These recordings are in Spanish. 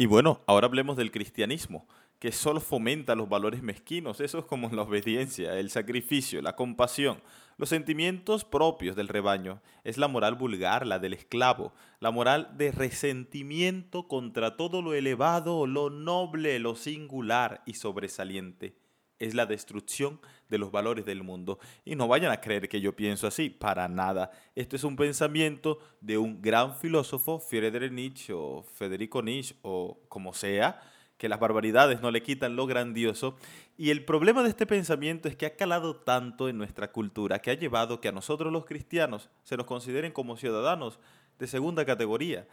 Y bueno, ahora hablemos del cristianismo, que solo fomenta los valores mezquinos. Eso es como la obediencia, el sacrificio, la compasión, los sentimientos propios del rebaño. Es la moral vulgar, la del esclavo, la moral de resentimiento contra todo lo elevado, lo noble, lo singular y sobresaliente es la destrucción de los valores del mundo. Y no vayan a creer que yo pienso así, para nada. Esto es un pensamiento de un gran filósofo, Friedrich Nietzsche o Federico Nietzsche o como sea, que las barbaridades no le quitan lo grandioso. Y el problema de este pensamiento es que ha calado tanto en nuestra cultura que ha llevado que a nosotros los cristianos se nos consideren como ciudadanos de segunda categoría.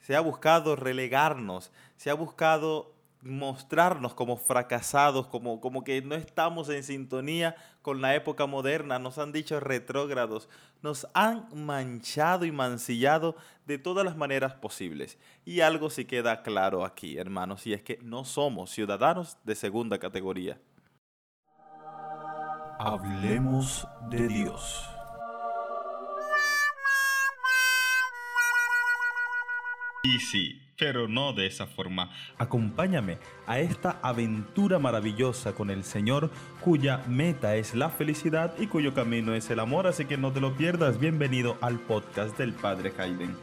Se ha buscado relegarnos, se ha buscado mostrarnos como fracasados, como, como que no estamos en sintonía con la época moderna, nos han dicho retrógrados, nos han manchado y mancillado de todas las maneras posibles. Y algo sí queda claro aquí, hermanos, y es que no somos ciudadanos de segunda categoría. Hablemos de Dios. Y sí, pero no de esa forma. Acompáñame a esta aventura maravillosa con el Señor, cuya meta es la felicidad y cuyo camino es el amor, así que no te lo pierdas. Bienvenido al podcast del Padre Hayden.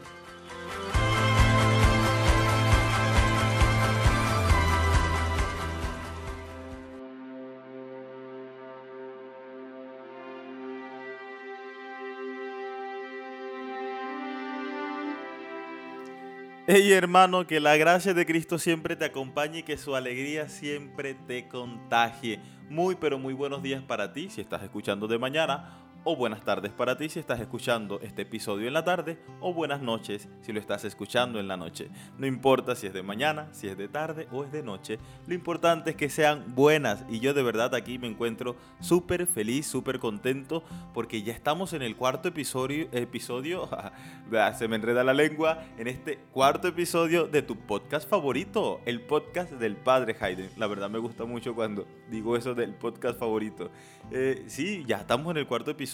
Hey hermano, que la gracia de Cristo siempre te acompañe y que su alegría siempre te contagie. Muy pero muy buenos días para ti si estás escuchando de mañana o buenas tardes para ti si estás escuchando este episodio en la tarde o buenas noches si lo estás escuchando en la noche. No importa si es de mañana, si es de tarde o es de noche, lo importante es que sean buenas y yo de verdad aquí me encuentro súper feliz, súper contento porque ya estamos en el cuarto episodio, episodio, se me enreda la lengua, en este cuarto episodio de tu podcast favorito, el podcast del padre Hayden. La verdad me gusta mucho cuando digo eso del podcast favorito. Eh, sí, ya estamos en el cuarto episodio.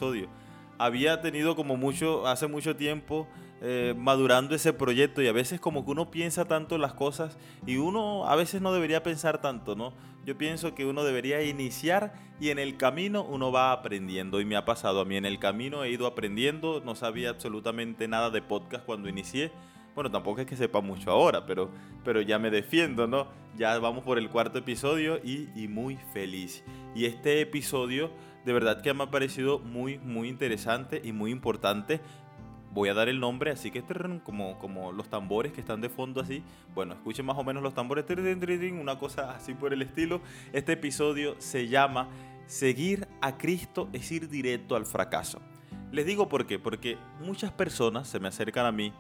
Había tenido como mucho, hace mucho tiempo, eh, madurando ese proyecto y a veces como que uno piensa tanto las cosas y uno a veces no debería pensar tanto, ¿no? Yo pienso que uno debería iniciar y en el camino uno va aprendiendo y me ha pasado a mí en el camino he ido aprendiendo, no sabía absolutamente nada de podcast cuando inicié. Bueno, tampoco es que sepa mucho ahora, pero, pero ya me defiendo, ¿no? Ya vamos por el cuarto episodio y, y muy feliz. Y este episodio de verdad que me ha parecido muy, muy interesante y muy importante. Voy a dar el nombre, así que como, como los tambores que están de fondo así. Bueno, escuchen más o menos los tambores, una cosa así por el estilo. Este episodio se llama Seguir a Cristo es ir directo al fracaso. Les digo por qué, porque muchas personas se me acercan a mí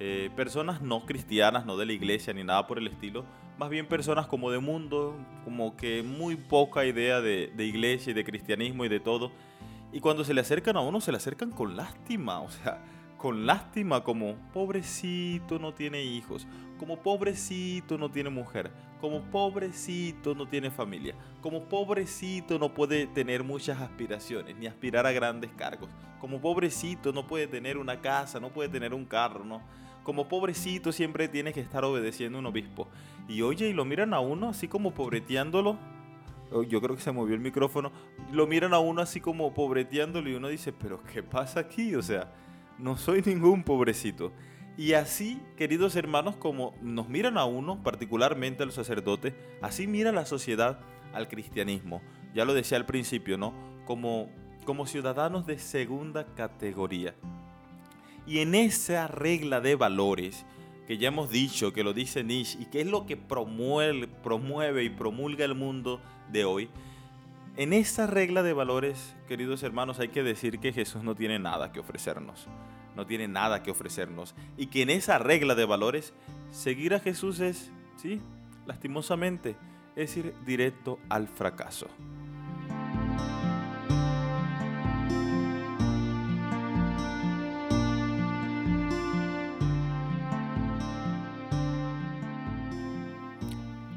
eh, personas no cristianas, no de la iglesia ni nada por el estilo, más bien personas como de mundo, como que muy poca idea de, de, iglesia y de cristianismo y de todo. Y cuando se le acercan a uno, se le acercan con lástima, o sea, con lástima como pobrecito no tiene hijos, como pobrecito no tiene mujer, como pobrecito no tiene familia, como pobrecito no puede tener muchas aspiraciones, ni aspirar a grandes cargos, como pobrecito no puede tener una casa, no puede tener un carro, ¿no? Como pobrecito siempre tiene que estar obedeciendo a un obispo. Y oye, y lo miran a uno así como pobreteándolo. Oh, yo creo que se movió el micrófono. Lo miran a uno así como pobreteándolo y uno dice, pero ¿qué pasa aquí? O sea, no soy ningún pobrecito. Y así, queridos hermanos, como nos miran a uno, particularmente a los sacerdotes, así mira la sociedad al cristianismo. Ya lo decía al principio, ¿no? Como, como ciudadanos de segunda categoría. Y en esa regla de valores, que ya hemos dicho, que lo dice Nietzsche, y que es lo que promueve, promueve y promulga el mundo de hoy, en esa regla de valores, queridos hermanos, hay que decir que Jesús no tiene nada que ofrecernos. No tiene nada que ofrecernos. Y que en esa regla de valores, seguir a Jesús es, sí, lastimosamente, es ir directo al fracaso.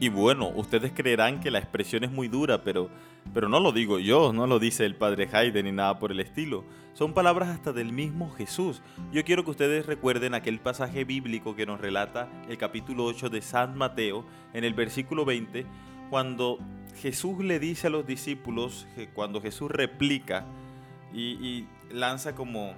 Y bueno, ustedes creerán que la expresión es muy dura, pero Pero no lo digo yo, no lo dice el padre Haydn ni nada por el estilo. Son palabras hasta del mismo Jesús. Yo quiero que ustedes recuerden aquel pasaje bíblico que nos relata el capítulo 8 de San Mateo, en el versículo 20, cuando Jesús le dice a los discípulos, cuando Jesús replica y, lanza como,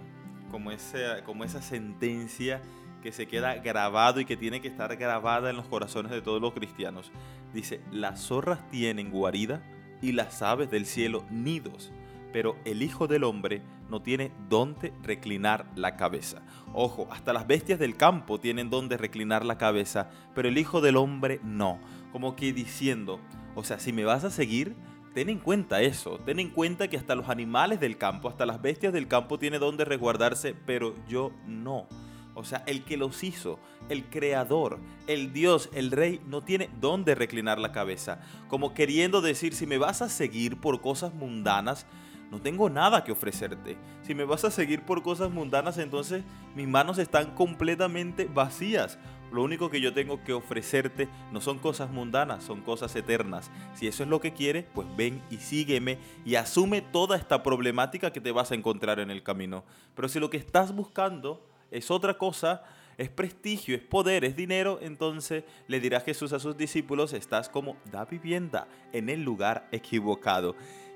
como, esa, como esa sentencia que se queda grabado y que tiene que estar grabada en los corazones de todos los cristianos. Dice, las zorras tienen guarida y las aves del cielo nidos, pero el Hijo del Hombre no tiene dónde reclinar la cabeza. Ojo, hasta las bestias del campo tienen dónde reclinar la cabeza, pero el Hijo del Hombre no. Como que diciendo, o sea, si me vas a seguir, ten en cuenta eso, ten en cuenta que hasta los animales del campo, hasta las bestias del campo tienen dónde resguardarse, pero yo no. O sea, el que los hizo, el creador, el Dios, el rey, no tiene dónde reclinar la cabeza. Como queriendo decir, si me vas a seguir por cosas mundanas, no tengo nada que ofrecerte. Si me vas a seguir por cosas mundanas, entonces mis manos están completamente vacías. Lo único que yo tengo que ofrecerte no son cosas mundanas, son cosas eternas. Si eso es lo que quieres, pues ven y sígueme y asume toda esta problemática que te vas a encontrar en el camino. Pero si lo que estás buscando es otra cosa, es prestigio, es poder, es dinero, entonces le dirá Jesús a sus discípulos, estás como da vivienda en el lugar equivocado.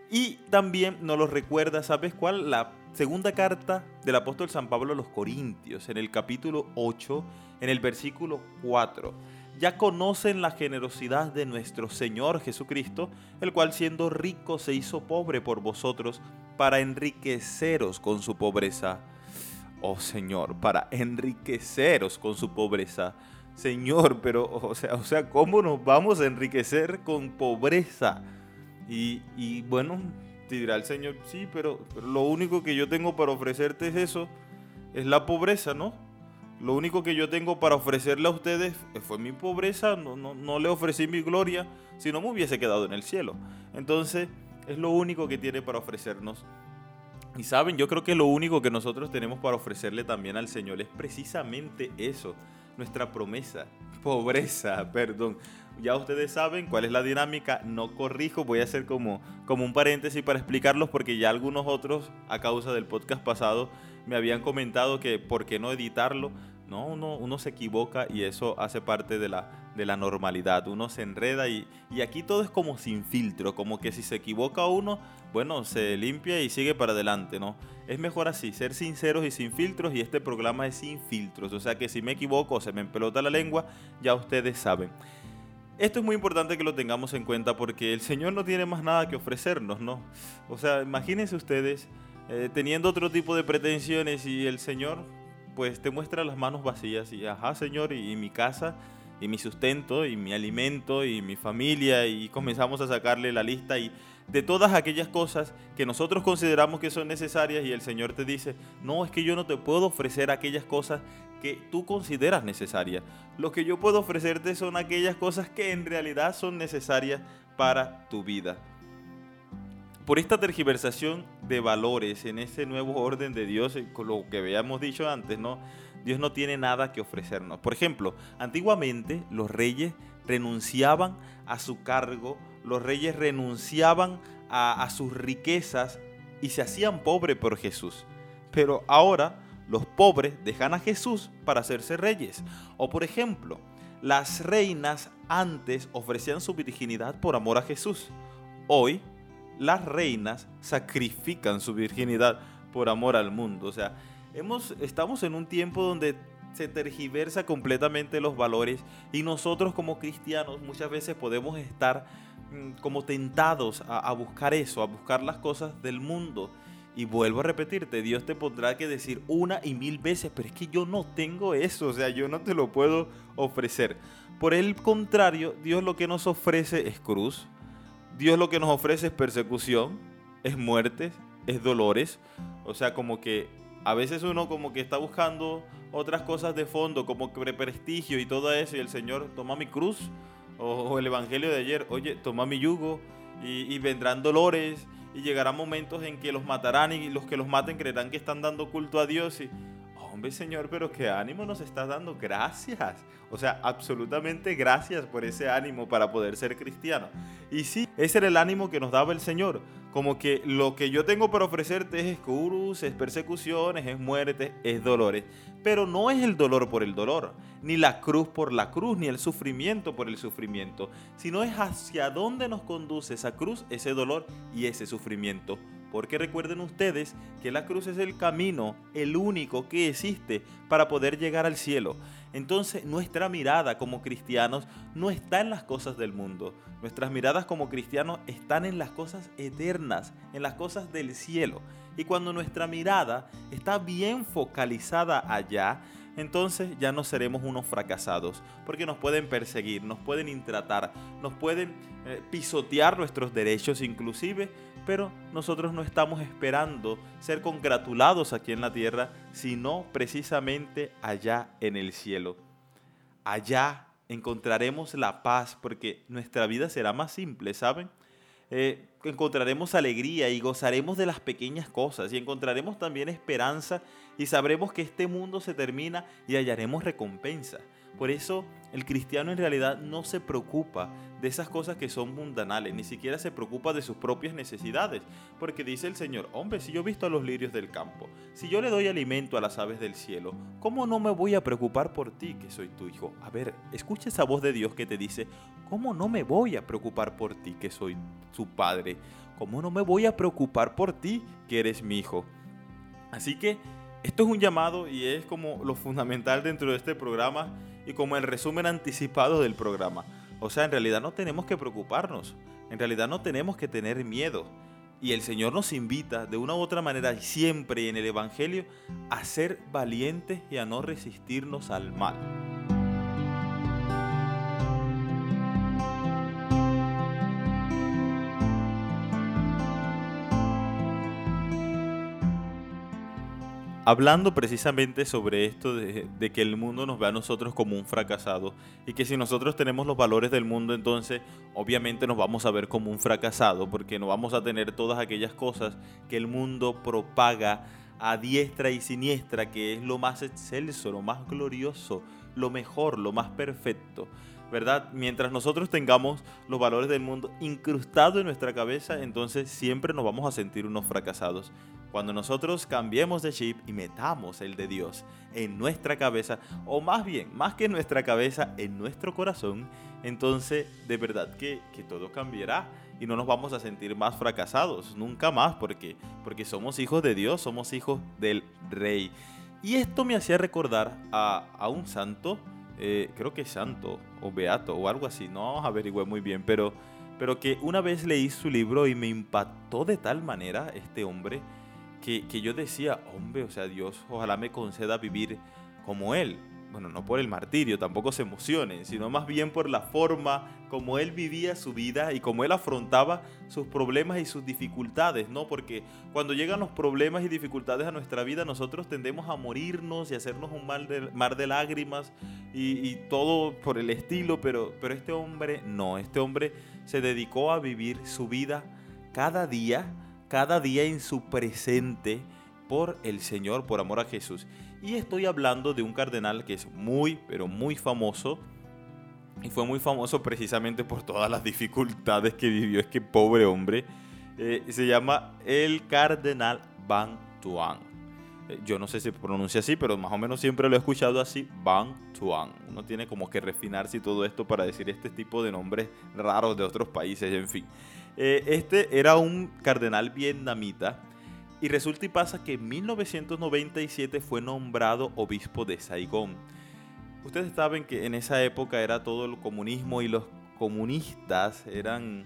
Y también nos lo recuerda, ¿sabes cuál? La segunda carta del apóstol San Pablo a los Corintios, en el capítulo 8, en el versículo 4. Ya conocen la generosidad de nuestro Señor Jesucristo, el cual siendo rico se hizo pobre por vosotros para enriqueceros con su pobreza oh Señor, para enriqueceros con su pobreza. Señor, pero, o sea, o sea, ¿cómo nos vamos a enriquecer con pobreza? Y, y bueno, te dirá el Señor, sí, pero, lo único que yo tengo para ofrecerte es eso, es la pobreza, ¿no? Lo único que yo tengo para ofrecerle a ustedes fue mi pobreza, no, no, no le ofrecí mi gloria, si no me hubiese quedado en el cielo. Entonces, es lo único que tiene para ofrecernos. Y saben, yo creo que lo único que nosotros tenemos para ofrecerle también al Señor es precisamente eso, nuestra promesa, pobreza, perdón. Ya ustedes saben cuál es la dinámica, no corrijo, voy a hacer como, como un paréntesis para explicarlos porque ya algunos otros a causa del podcast pasado me habían comentado que por qué no editarlo. No, uno, uno se equivoca y eso hace parte de la, de la normalidad. Uno se enreda y, y aquí todo es como sin filtro, como que si se equivoca uno, bueno, se limpia y sigue para adelante, ¿no? Es mejor así, ser sinceros y sin filtros y este programa es sin filtros. O sea que si me equivoco o se me empelota la lengua, ya ustedes saben. Esto es muy importante que lo tengamos en cuenta porque el Señor no tiene más nada que ofrecernos, ¿no? O sea, imagínense ustedes eh, teniendo otro tipo de pretensiones y el Señor pues te muestra las manos vacías y, ajá, Señor, y, mi casa, y mi sustento, y mi alimento, y mi familia, y comenzamos a sacarle la lista y de todas aquellas cosas que nosotros consideramos que son necesarias y el Señor te dice, no, es que yo no te puedo ofrecer aquellas cosas que tú consideras necesarias. Lo que yo puedo ofrecerte son aquellas cosas que en realidad son necesarias para tu vida por esta tergiversación de valores en ese nuevo orden de Dios, eh, con lo que habíamos dicho antes, ¿no? Dios no tiene nada que ofrecernos. Por ejemplo, antiguamente los reyes renunciaban a su cargo, los reyes renunciaban a, sus riquezas y se hacían pobres por Jesús. Pero ahora los pobres dejan a Jesús para hacerse reyes. O por ejemplo, las reinas antes ofrecían su virginidad por amor a Jesús. Hoy las reinas sacrifican su virginidad por amor al mundo. O sea, estamos en un tiempo donde se tergiversa completamente los valores y nosotros como cristianos muchas veces podemos estar mm, como tentados a, a, buscar eso, a buscar las cosas del mundo. Y vuelvo a repetirte, Dios te pondrá que decir una y mil veces, pero es que yo no tengo eso, o sea, yo no te lo puedo ofrecer. Por el contrario, Dios lo que nos ofrece es cruz, Dios lo que nos ofrece es persecución, es muerte, es dolores. O sea, como que a veces uno como que está buscando otras cosas de fondo, como que prestigio y todo eso, y el Señor toma mi cruz, o, el Evangelio de ayer, oye, toma mi yugo, y, vendrán dolores, y llegarán momentos en que los matarán, y los que los maten creerán que están dando culto a Dios, y, hombre Señor, pero qué ánimo nos estás dando, gracias. O sea, absolutamente gracias por ese ánimo para poder ser cristiano. Y sí, ese era el ánimo que nos daba el Señor. Como que lo que yo tengo para ofrecerte es escuros, es persecuciones, es muerte, es dolores. Pero no es el dolor por el dolor, ni la cruz por la cruz, ni el sufrimiento por el sufrimiento, sino es hacia dónde nos conduce esa cruz, ese dolor y ese sufrimiento. Porque recuerden ustedes que la cruz es el camino, el único que existe para poder llegar al cielo. Entonces nuestra mirada como cristianos no está en las cosas del mundo. Nuestras miradas como cristianos están en las cosas eternas, en las cosas del cielo. Y cuando nuestra mirada está bien focalizada allá, entonces ya no seremos unos fracasados, porque nos pueden perseguir, nos pueden intratar, nos pueden eh, pisotear nuestros derechos inclusive, pero nosotros no estamos esperando ser congratulados aquí en la tierra, sino precisamente allá en el cielo. Allá encontraremos la paz porque nuestra vida será más simple, ¿saben? Eh, encontraremos alegría y gozaremos de las pequeñas cosas y encontraremos también esperanza y sabremos que este mundo se termina y hallaremos recompensa. Por eso el cristiano en realidad no se preocupa de esas cosas que son mundanales, ni siquiera se preocupa de sus propias necesidades, porque dice el Señor, hombre, si yo he visto a los lirios del campo, si yo le doy alimento a las aves del cielo, ¿cómo no me voy a preocupar por ti que soy tu hijo? A ver, escucha esa voz de Dios que te dice, ¿cómo no me voy a preocupar por ti que soy su padre? ¿Cómo no me voy a preocupar por ti que eres mi hijo? Así que esto es un llamado y es como lo fundamental dentro de este programa y como el resumen anticipado del programa. O sea, en realidad no tenemos que preocuparnos, en realidad no tenemos que tener miedo. Y el Señor nos invita de una u otra manera, siempre en el Evangelio, a ser valientes y a no resistirnos al mal. Hablando precisamente sobre esto de, que el mundo nos ve a nosotros como un fracasado y que si nosotros tenemos los valores del mundo entonces obviamente nos vamos a ver como un fracasado porque no vamos a tener todas aquellas cosas que el mundo propaga a diestra y siniestra que es lo más excelso, lo más glorioso, lo mejor, lo más perfecto. ¿Verdad? Mientras nosotros tengamos los valores del mundo incrustados en nuestra cabeza, entonces siempre nos vamos a sentir unos fracasados. Cuando nosotros cambiemos de chip y metamos el de Dios en nuestra cabeza, o más bien, más que en nuestra cabeza, en nuestro corazón, entonces de verdad que, que todo cambiará y no nos vamos a sentir más fracasados, nunca más, porque, porque somos hijos de Dios, somos hijos del Rey. Y esto me hacía recordar a, a un santo, eh, creo que santo o beato o algo así, no averigüé muy bien, pero, pero que una vez leí su libro y me impactó de tal manera este hombre que, yo decía, hombre, o sea, Dios ojalá me conceda vivir como Él. Bueno, no por el martirio, tampoco se emocionen, sino más bien por la forma como Él vivía su vida y como Él afrontaba sus problemas y sus dificultades, ¿no? Porque cuando llegan los problemas y dificultades a nuestra vida, nosotros tendemos a morirnos y hacernos un mar de, mar de lágrimas y, y, todo por el estilo, pero, pero este hombre no, este hombre se dedicó a vivir su vida cada día cada día en su presente por el Señor, por amor a Jesús. Y estoy hablando de un cardenal que es muy, pero muy famoso. Y fue muy famoso precisamente por todas las dificultades que vivió este pobre hombre. Eh, se llama el cardenal Van Tuan. Eh, yo no sé si se pronuncia así, pero más o menos siempre lo he escuchado así, Van Tuan. Uno tiene como que refinarse todo esto para decir este tipo de nombres raros de otros países, en fin. Eh, este era un cardenal vietnamita y resulta y pasa que en 1997 fue nombrado obispo de Saigón. Ustedes saben que en esa época era todo el comunismo y los comunistas eran,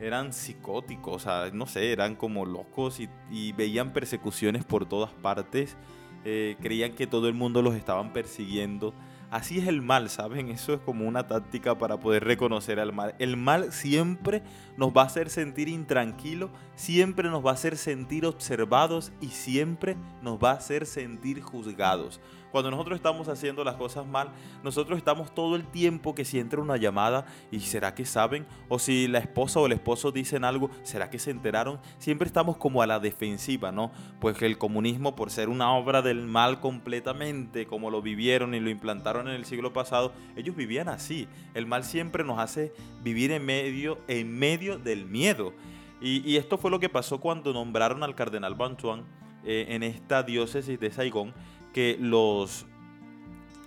eran psicóticos, o sea, no sé, eran como locos y, veían persecuciones por todas partes. Eh, creían que todo el mundo los estaban persiguiendo. Así es el mal, ¿saben? Eso es como una táctica para poder reconocer al mal. El mal siempre nos va a hacer sentir intranquilo, siempre nos va a hacer sentir observados y siempre nos va a hacer sentir juzgados. Cuando nosotros estamos haciendo las cosas mal, nosotros estamos todo el tiempo que si entra una llamada y será que saben, o si la esposa o el esposo dicen algo, será que se enteraron, siempre estamos como a la defensiva, ¿no? Pues el comunismo, por ser una obra del mal completamente, como lo vivieron y lo implantaron en el siglo pasado, ellos vivían así. El mal siempre nos hace vivir en medio, en medio del miedo. Y, esto fue lo que pasó cuando nombraron al cardenal Bantuan eh, en esta diócesis de Saigón que los,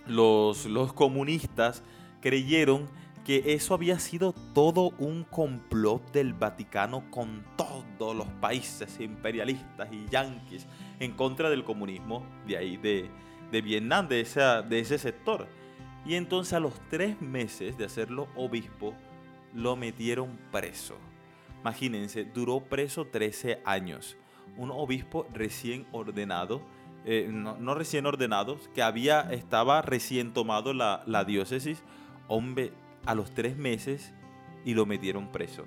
los, los comunistas creyeron que eso había sido todo un complot del Vaticano con todos los países imperialistas y yanquis en contra del comunismo de ahí, de, de Vietnam, de, de ese sector. Y entonces a los tres meses de hacerlo obispo, lo metieron preso. Imagínense, duró preso 13 años. Un obispo recién ordenado eh, no, recién ordenados, que había, estaba recién tomado la, la diócesis, hombre, a los tres meses y lo metieron preso.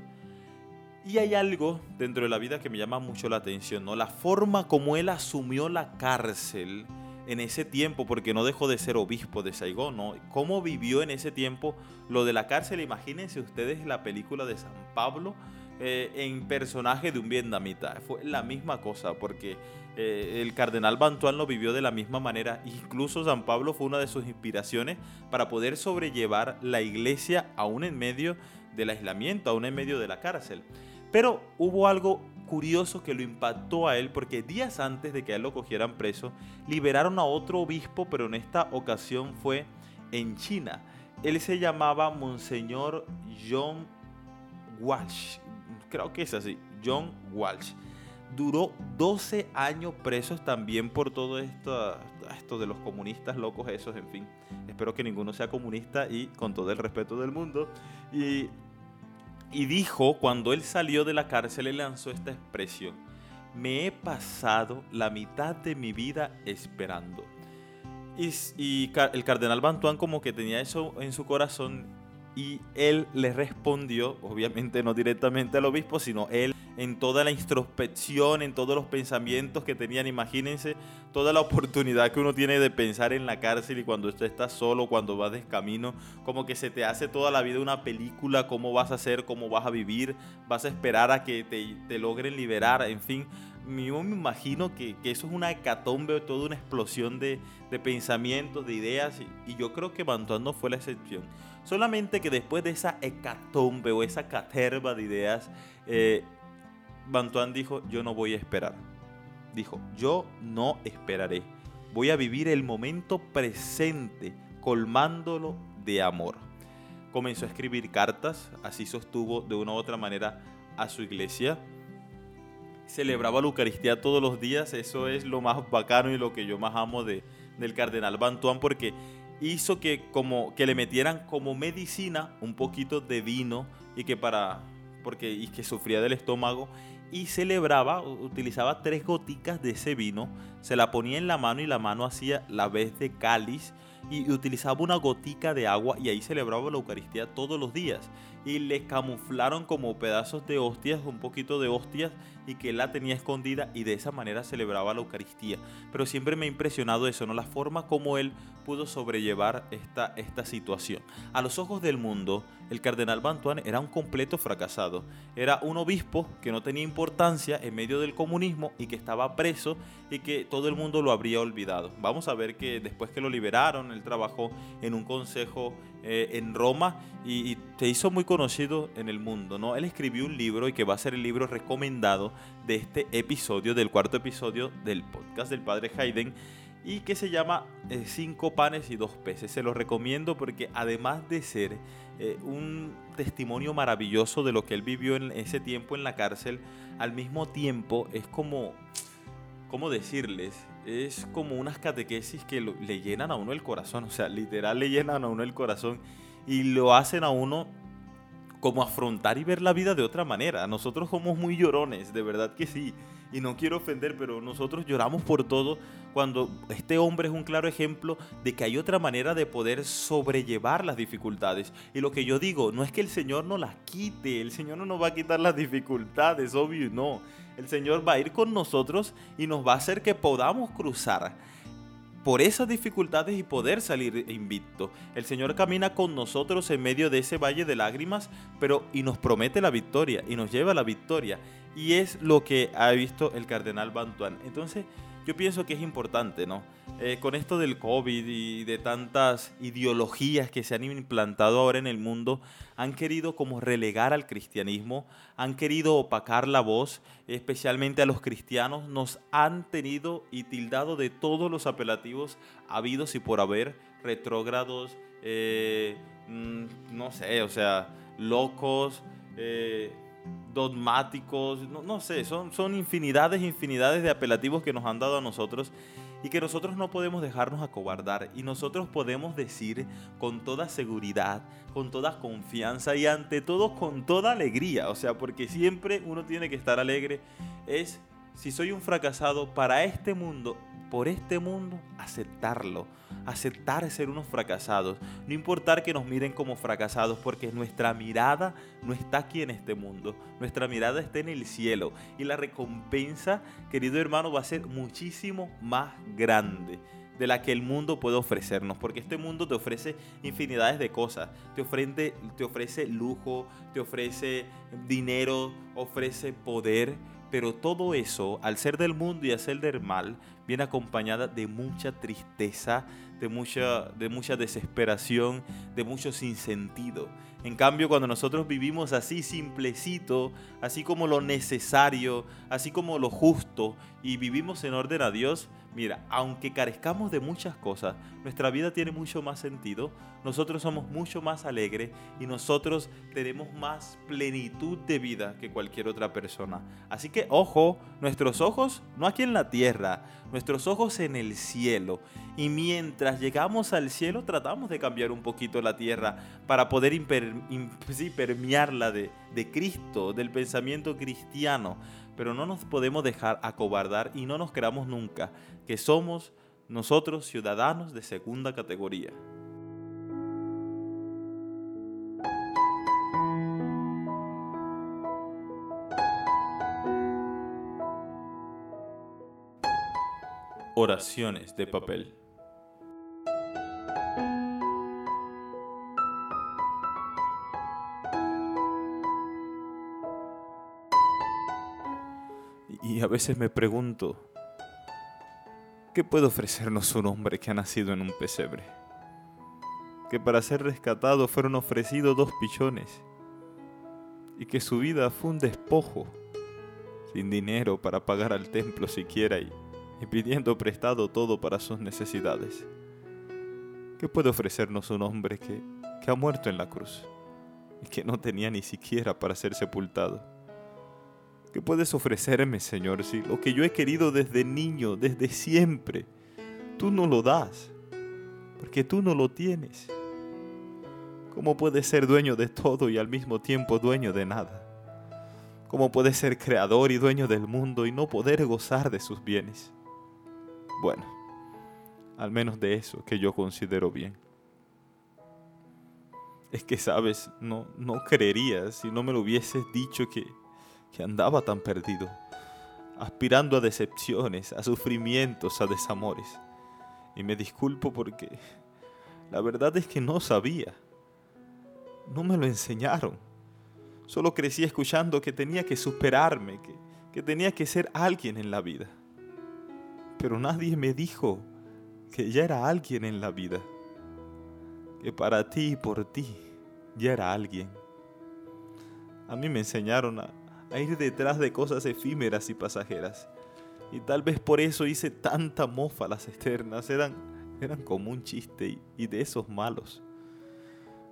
Y hay algo dentro de la vida que me llama mucho la atención, ¿no? La forma como él asumió la cárcel en ese tiempo, porque no dejó de ser obispo de Saigón, ¿no? Cómo vivió en ese tiempo lo de la cárcel. Imagínense ustedes la película de San Pablo eh, en personaje de un vietnamita. Fue la misma cosa, porque eh, el cardenal Bantuan lo vivió de la misma manera. Incluso San Pablo fue una de sus inspiraciones para poder sobrellevar la iglesia aún en medio del aislamiento, aún en medio de la cárcel. Pero hubo algo curioso que lo impactó a él porque días antes de que a él lo cogieran preso, liberaron a otro obispo, pero en esta ocasión fue en China. Él se llamaba Monseñor John Walsh. Creo que es así, John Walsh duró 12 años presos también por todo esto, de los comunistas locos esos, en fin. Espero que ninguno sea comunista y con todo el respeto del mundo. Y, dijo, cuando él salió de la cárcel, él lanzó esta expresión. Me he pasado la mitad de mi vida esperando. Y, el cardenal Bantuán como que tenía eso en su corazón y él le respondió, obviamente no directamente al obispo, sino él en toda la introspección, en todos los pensamientos que tenían. Imagínense toda la oportunidad que uno tiene de pensar en la cárcel y cuando usted está solo, cuando vas de camino, como que se te hace toda la vida una película, cómo vas a hacer, cómo vas a vivir, vas a esperar a que te, logren liberar, en fin. Yo me imagino que, eso es una hecatombe, toda una explosión de, pensamientos, de ideas, y, yo creo que Bantuán no fue la excepción. Solamente que después de esa hecatombe o esa caterva de ideas, eh, Bantuán dijo, yo no voy a esperar. Dijo, yo no esperaré. Voy a vivir el momento presente, colmándolo de amor. Comenzó a escribir cartas, así sostuvo de una u otra manera a su iglesia. Celebraba la Eucaristía todos los días, eso es lo más bacano y lo que yo más amo de, del cardenal Bantuán, porque hizo que, como, que le metieran como medicina un poquito de vino y que para porque y que sufría del estómago y celebraba, utilizaba tres goticas de ese vino, se la ponía en la mano y la mano hacía la vez de cáliz y utilizaba una gotica de agua y ahí celebraba la Eucaristía todos los días. Y le camuflaron como pedazos de hostias, un poquito de hostias, y que la tenía escondida y de esa manera celebraba la Eucaristía. Pero siempre me ha impresionado eso, ¿no? La forma como él pudo sobrellevar esta, esta situación. A los ojos del mundo, el cardenal Bantuan era un completo fracasado. Era un obispo que no tenía importancia en medio del comunismo y que estaba preso y que todo el mundo lo habría olvidado. Vamos a ver que después que lo liberaron, él trabajó en un consejo eh, en Roma y, se hizo muy conocido en el mundo. ¿no? Él escribió un libro y que va a ser el libro recomendado de este episodio, del cuarto episodio del podcast del padre Haydn y que se llama eh, Cinco panes y dos peces. Se lo recomiendo porque además de ser eh, un testimonio maravilloso de lo que él vivió en ese tiempo en la cárcel, al mismo tiempo es como, ¿cómo decirles? Es como unas catequesis que le llenan a uno el corazón, o sea, literal le llenan a uno el corazón y lo hacen a uno como afrontar y ver la vida de otra manera. Nosotros somos muy llorones, de verdad que sí y no quiero ofender, pero nosotros lloramos por todo cuando este hombre es un claro ejemplo de que hay otra manera de poder sobrellevar las dificultades. Y lo que yo digo, no es que el Señor no las quite, el Señor no nos va a quitar las dificultades, obvio, no. El Señor va a ir con nosotros y nos va a hacer que podamos cruzar por esas dificultades y poder salir invicto. El Señor camina con nosotros en medio de ese valle de lágrimas, pero y nos promete la victoria y nos lleva a la victoria. Y es lo que ha visto el cardenal Bantuan. Entonces, yo pienso que es importante, ¿no? Eh, con esto del COVID y de tantas ideologías que se han implantado ahora en el mundo, han querido como relegar al cristianismo, han querido opacar la voz, especialmente a los cristianos, nos han tenido y tildado de todos los apelativos habidos y por haber, retrógrados, eh, mm, no sé, o sea, locos, eh, dogmáticos, no, sé, son, son infinidades, infinidades de apelativos que nos han dado a nosotros y que nosotros no podemos dejarnos acobardar y nosotros podemos decir con toda seguridad, con toda confianza y ante todo con toda alegría, o sea, porque siempre uno tiene que estar alegre, es si soy un fracasado para este mundo, por este mundo, aceptarlo aceptar ser unos fracasados, no importar que nos miren como fracasados, porque nuestra mirada no está aquí en este mundo, nuestra mirada está en el cielo. Y la recompensa, querido hermano, va a ser muchísimo más grande de la que el mundo puede ofrecernos, porque este mundo te ofrece infinidades de cosas, te ofrece, te ofrece lujo, te ofrece dinero, ofrece poder, pero todo eso, al ser del mundo y al ser del mal, viene acompañada de mucha tristeza, de mucha, de mucha desesperación, de mucho sinsentido. En cambio, cuando nosotros vivimos así simplecito, así como lo necesario, así como lo justo, y vivimos en orden a Dios, Mira, aunque carezcamos de muchas cosas, nuestra vida tiene mucho más sentido, nosotros somos mucho más alegres y nosotros tenemos más plenitud de vida que cualquier otra persona. Así que ojo, nuestros ojos no aquí en la tierra, nuestros ojos en el cielo. Y mientras llegamos al cielo tratamos de cambiar un poquito la tierra para poder permearla de, de Cristo, del pensamiento cristiano pero no nos podemos dejar acobardar y no nos creamos nunca que somos nosotros ciudadanos de segunda categoría. Oraciones de papel. Y a veces me pregunto, ¿qué puede ofrecernos un hombre que ha nacido en un pesebre? Que para ser rescatado fueron ofrecidos dos pichones y que su vida fue un despojo, sin dinero para pagar al templo siquiera y, pidiendo prestado todo para sus necesidades. ¿Qué puede ofrecernos un hombre que, que ha muerto en la cruz y que no tenía ni siquiera para ser sepultado? ¿Qué puedes ofrecerme, Señor, si lo que yo he querido desde niño, desde siempre, tú no lo das? Porque tú no lo tienes. ¿Cómo puedes ser dueño de todo y al mismo tiempo dueño de nada? ¿Cómo puedes ser creador y dueño del mundo y no poder gozar de sus bienes? Bueno, al menos de eso que yo considero bien. Es que, sabes, no, no creerías si no me lo hubieses dicho que que andaba tan perdido, aspirando a decepciones, a sufrimientos, a desamores. Y me disculpo porque la verdad es que no sabía. No me lo enseñaron. Solo crecí escuchando que tenía que superarme, que, que tenía que ser alguien en la vida. Pero nadie me dijo que ya era alguien en la vida. Que para ti y por ti ya era alguien. A mí me enseñaron a, a ir detrás de cosas efímeras y pasajeras. Y tal vez por eso hice tanta mofa las externas, eran, eran como un chiste y, de esos malos.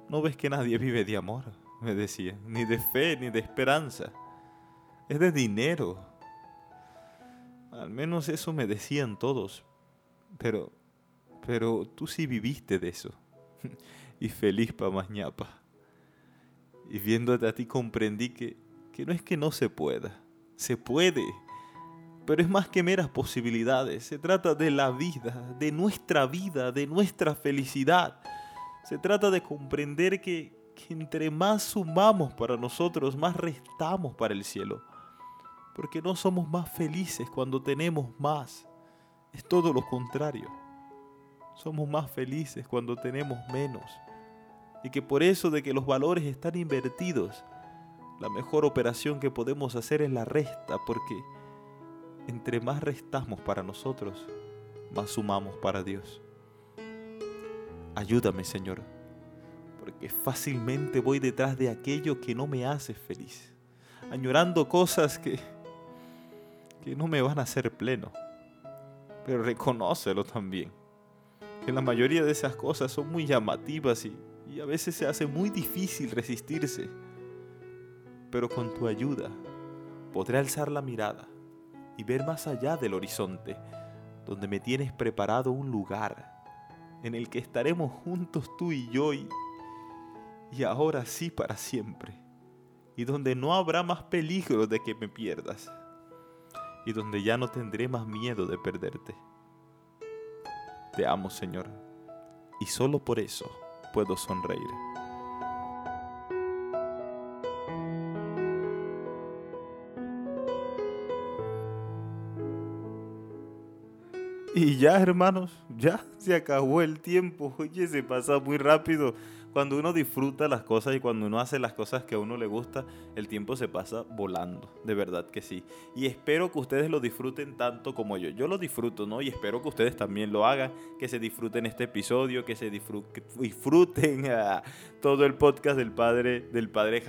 ¿No ves que nadie vive de amor? Me decía, ni de fe, ni de esperanza. Es de dinero. Al menos eso me decían todos. Pero, pero tú sí viviste de eso. y feliz pa' mañapa. Y viéndote a ti comprendí que que no es que no se pueda, se puede, pero es más que meras posibilidades, se trata de la vida, de nuestra vida, de nuestra felicidad. Se trata de comprender que, entre más sumamos para nosotros, más restamos para el cielo. Porque no somos más felices cuando tenemos más. Es todo lo contrario. somos más felices cuando tenemos menos. Y que por eso de que los valores están invertidos, la mejor operación que podemos hacer es la resta, porque entre más restamos para nosotros, más sumamos para Dios. Ayúdame, Señor, porque fácilmente voy detrás de aquello que no me hace feliz, añorando cosas que, que no me van a hacer pleno. Pero reconócelo también, que la mayoría de esas cosas son muy llamativas y, y a veces se hace muy difícil resistirse. Pero con tu ayuda podré alzar la mirada y ver más allá del horizonte, donde me tienes preparado un lugar en el que estaremos juntos tú y yo y, y ahora sí para siempre, y donde no habrá más peligro de que me pierdas, y donde ya no tendré más miedo de perderte. Te amo, Señor, y solo por eso puedo sonreír. Y ya, hermanos, ya se acabó el tiempo. Oye, se pasa muy rápido. Cuando uno disfruta las cosas y cuando uno hace las cosas que a uno le gusta, el tiempo se pasa volando. De verdad que sí. Y espero que ustedes lo disfruten tanto como yo. Yo lo disfruto, ¿no? Y espero que ustedes también lo hagan. Que se disfruten este episodio, que se disfruten ah, todo el podcast del padre, del padre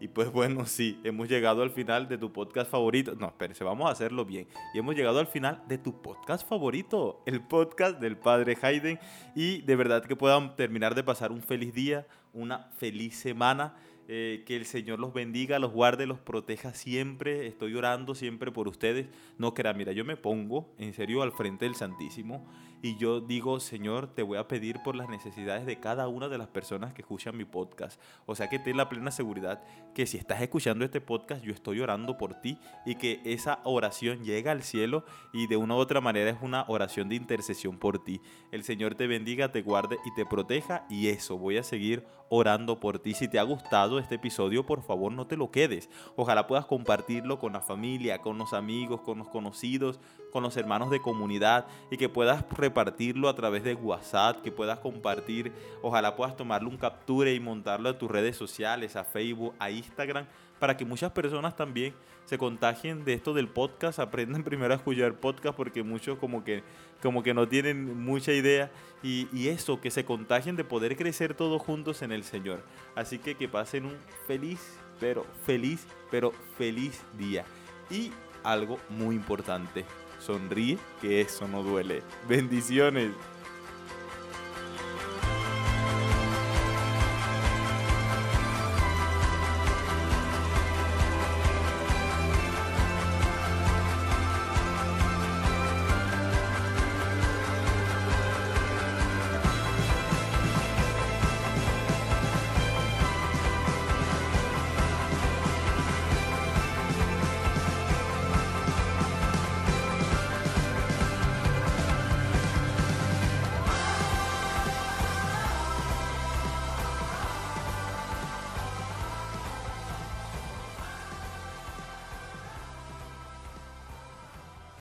y pues bueno, sí, hemos llegado al final de tu podcast favorito. No, espérense, vamos a hacerlo bien. Y hemos llegado al final de tu podcast favorito, el podcast del padre Hayden. Y de verdad que puedan terminar de pasar un feliz día, una feliz semana. Eh, que el Señor los bendiga, los guarde, los proteja siempre. Estoy orando siempre por ustedes. No crea, mira, yo me pongo en serio al frente del Santísimo y yo digo, Señor, te voy a pedir por las necesidades de cada una de las personas que escuchan mi podcast. O sea que ten la plena seguridad que si estás escuchando este podcast, yo estoy orando por ti y que esa oración llega al cielo y de una u otra manera es una oración de intercesión por ti. El Señor te bendiga, te guarde y te proteja y eso, voy a seguir orando por ti. Si te ha gustado este episodio, por favor no te lo quedes. Ojalá puedas compartirlo con la familia, con los amigos, con los conocidos, con los hermanos de comunidad y que puedas repartirlo a través de WhatsApp, que puedas compartir, ojalá puedas tomarle un capture y montarlo a tus redes sociales, a Facebook, a Instagram, para que muchas personas también se contagien de esto del podcast, aprendan primero a escuchar podcast porque muchos como que, como que no tienen mucha idea y, y eso, que se contagien de poder crecer todos juntos en el Señor. Así que que pasen un feliz, pero feliz, pero feliz día. Y algo muy importante, sonríe, que eso no duele. Bendiciones.